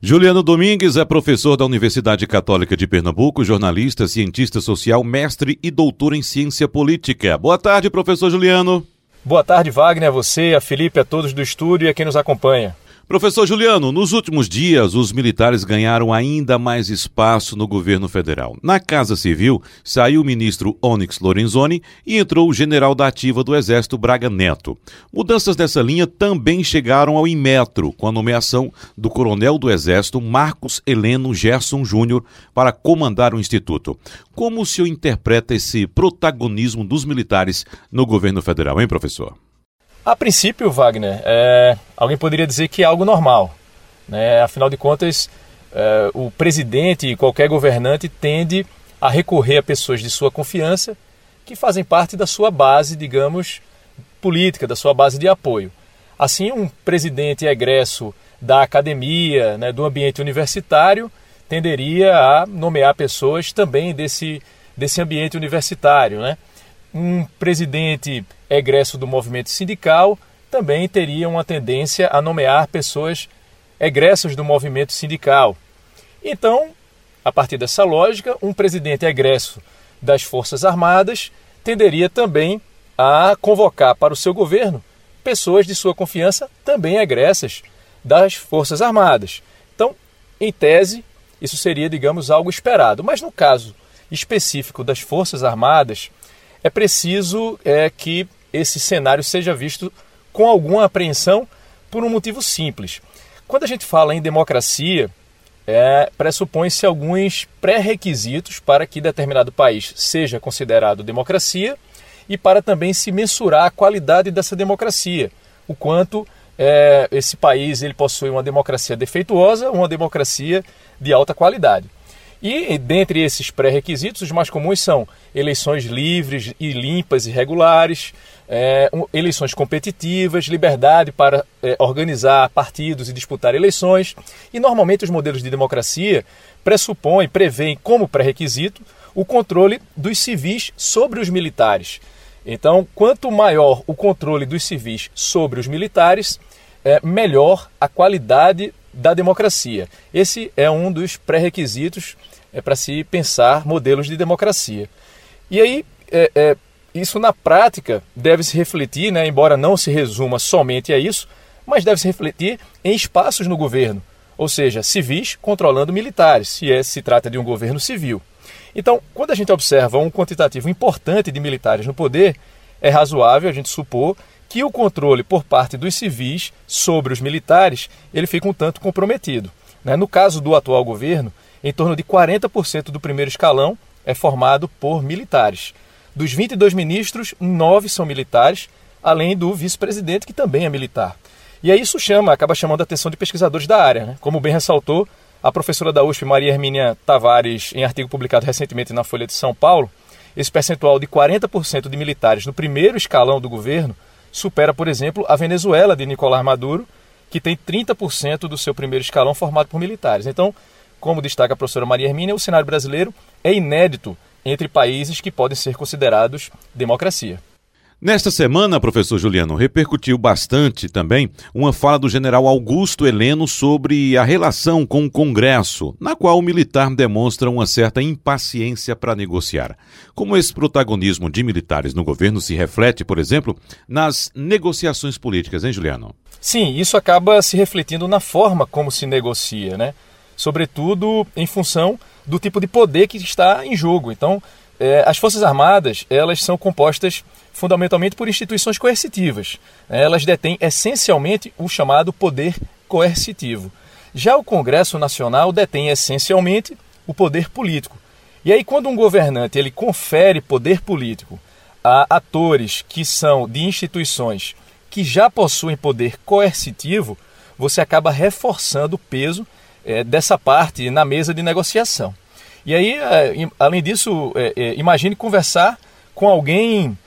Juliano Domingues é professor da Universidade Católica de Pernambuco, jornalista, cientista social, mestre e doutor em ciência política. Boa tarde, professor Juliano. Boa tarde, Wagner, a você, a Felipe, a todos do estúdio e a quem nos acompanha. Professor Juliano, nos últimos dias, os militares ganharam ainda mais espaço no governo federal. Na Casa Civil, saiu o ministro Onyx Lorenzoni e entrou o general da ativa do Exército Braga Neto. Mudanças dessa linha também chegaram ao Inmetro, com a nomeação do coronel do Exército Marcos Heleno Gerson Júnior para comandar o Instituto. Como o senhor interpreta esse protagonismo dos militares no governo federal, hein, professor? A princípio, Wagner, é, alguém poderia dizer que é algo normal. Né? Afinal de contas, é, o presidente e qualquer governante tende a recorrer a pessoas de sua confiança que fazem parte da sua base, digamos, política, da sua base de apoio. Assim, um presidente egresso da academia, né, do ambiente universitário, tenderia a nomear pessoas também desse, desse ambiente universitário. Né? Um presidente egresso do movimento sindical também teria uma tendência a nomear pessoas egressas do movimento sindical. Então, a partir dessa lógica, um presidente egresso das Forças Armadas tenderia também a convocar para o seu governo pessoas de sua confiança também egressas das Forças Armadas. Então, em tese, isso seria, digamos, algo esperado. Mas no caso específico das Forças Armadas, é preciso é, que esse cenário seja visto com alguma apreensão por um motivo simples. Quando a gente fala em democracia, é, pressupõe-se alguns pré-requisitos para que determinado país seja considerado democracia e para também se mensurar a qualidade dessa democracia, o quanto é, esse país ele possui uma democracia defeituosa uma democracia de alta qualidade. E dentre esses pré-requisitos, os mais comuns são eleições livres e limpas e regulares, é, eleições competitivas, liberdade para é, organizar partidos e disputar eleições. E normalmente os modelos de democracia pressupõem, prevêem como pré-requisito o controle dos civis sobre os militares. Então, quanto maior o controle dos civis sobre os militares, é, melhor a qualidade da democracia. Esse é um dos pré-requisitos é, para se pensar modelos de democracia. E aí, é, é, isso na prática deve se refletir, né, embora não se resuma somente a isso, mas deve se refletir em espaços no governo, ou seja, civis controlando militares, se é, se trata de um governo civil. Então, quando a gente observa um quantitativo importante de militares no poder, é razoável a gente supor que o controle por parte dos civis sobre os militares ele fica um tanto comprometido. Né? No caso do atual governo, em torno de 40% do primeiro escalão é formado por militares. Dos 22 ministros, nove são militares, além do vice-presidente, que também é militar. E aí isso chama, acaba chamando a atenção de pesquisadores da área. Né? Como bem ressaltou a professora da USP, Maria Hermínia Tavares, em artigo publicado recentemente na Folha de São Paulo, esse percentual de 40% de militares no primeiro escalão do governo supera, por exemplo, a Venezuela de Nicolás Maduro, que tem 30% do seu primeiro escalão formado por militares. Então, como destaca a professora Maria Hermínia, o cenário brasileiro é inédito entre países que podem ser considerados democracia. Nesta semana, professor Juliano, repercutiu bastante também uma fala do general Augusto Heleno sobre a relação com o Congresso, na qual o militar demonstra uma certa impaciência para negociar. Como esse protagonismo de militares no governo se reflete, por exemplo, nas negociações políticas, hein, Juliano? Sim, isso acaba se refletindo na forma como se negocia, né? Sobretudo em função do tipo de poder que está em jogo. Então, é, as Forças Armadas, elas são compostas fundamentalmente por instituições coercitivas. Elas detêm essencialmente o chamado poder coercitivo. Já o Congresso Nacional detém essencialmente o poder político. E aí quando um governante ele confere poder político a atores que são de instituições que já possuem poder coercitivo, você acaba reforçando o peso é, dessa parte na mesa de negociação. E aí, é, além disso, é, é, imagine conversar com alguém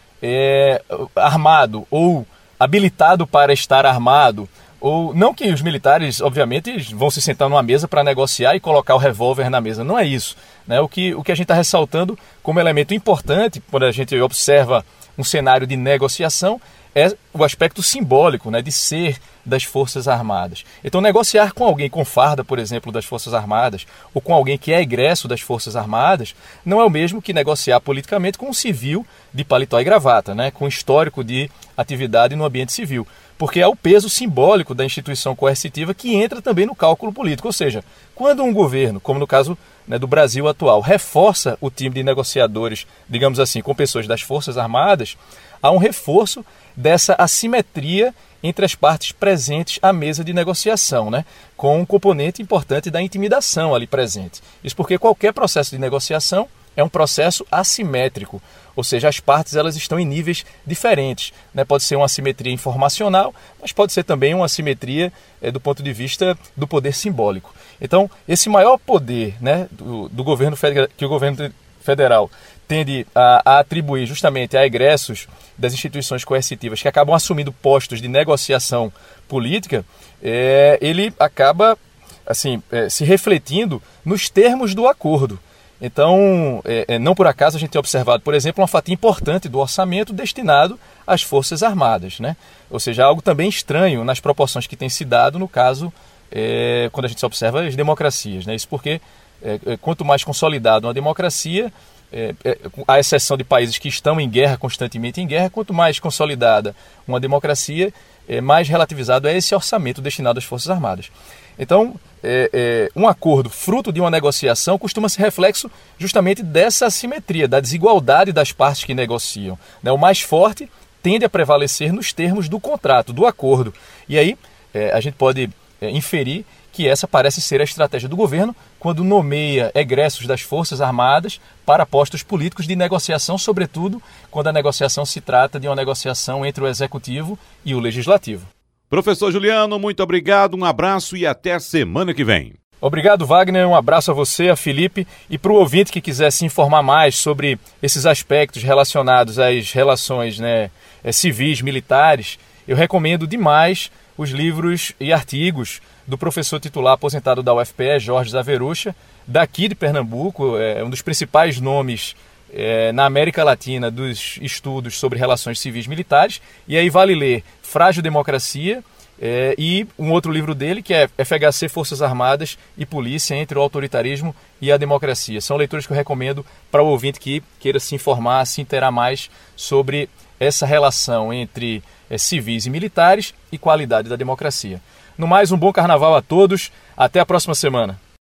armado ou habilitado para estar armado. Ou não que os militares, obviamente, vão se sentar numa mesa para negociar e colocar o revólver na mesa. Não é isso. Né? O, que, o que a gente está ressaltando como elemento importante quando a gente observa um cenário de negociação é o aspecto simbólico, né? de ser das Forças Armadas. Então, negociar com alguém com farda, por exemplo, das Forças Armadas, ou com alguém que é egresso das Forças Armadas, não é o mesmo que negociar politicamente com um civil de paletó e gravata, né, com histórico de atividade no ambiente civil. Porque é o peso simbólico da instituição coercitiva que entra também no cálculo político. Ou seja, quando um governo, como no caso né, do Brasil atual, reforça o time de negociadores, digamos assim, com pessoas das Forças Armadas, há um reforço dessa assimetria entre as partes presentes à mesa de negociação, né? com um componente importante da intimidação ali presente. Isso porque qualquer processo de negociação é um processo assimétrico, ou seja, as partes elas estão em níveis diferentes. Né? Pode ser uma assimetria informacional, mas pode ser também uma assimetria é, do ponto de vista do poder simbólico. Então, esse maior poder né, do, do governo que o governo federal tende a, a, atribuir justamente a egressos das instituições coercitivas que acabam assumindo postos de negociação política, é, ele acaba assim é, se refletindo nos termos do acordo. Então, é, é, não por acaso a gente tem observado, por exemplo, uma fatia importante do orçamento destinado às Forças Armadas, né? Ou seja, algo também estranho nas proporções que tem se dado no caso é, quando a gente observa as democracias, né? Isso porque é, é, quanto mais consolidado uma democracia, é, é, à exceção de países que estão em guerra, constantemente em guerra, quanto mais consolidada uma democracia, é, mais relativizado é esse orçamento destinado às Forças Armadas. Então, é, é, um acordo fruto de uma negociação costuma ser reflexo justamente dessa assimetria, da desigualdade das partes que negociam. Né? O mais forte tende a prevalecer nos termos do contrato, do acordo. E aí é, a gente pode é, inferir que essa parece ser a estratégia do governo quando nomeia egressos das Forças Armadas para postos políticos de negociação, sobretudo quando a negociação se trata de uma negociação entre o Executivo e o Legislativo. Professor Juliano, muito obrigado, um abraço e até semana que vem. Obrigado, Wagner. Um abraço a você, a Felipe, e para o ouvinte que quiser se informar mais sobre esses aspectos relacionados às relações né, eh, civis, militares, eu recomendo demais os livros e artigos do professor titular aposentado da UFPE, Jorge Zaverucha, daqui de Pernambuco, é um dos principais nomes é, na América Latina dos estudos sobre relações civis militares. E aí vale ler Frágil Democracia é, e um outro livro dele que é FHC, Forças Armadas e Polícia entre o Autoritarismo e a Democracia. São leituras que eu recomendo para o ouvinte que queira se informar, se interar mais sobre essa relação entre é, civis e militares e qualidade da democracia. No mais, um bom carnaval a todos. Até a próxima semana.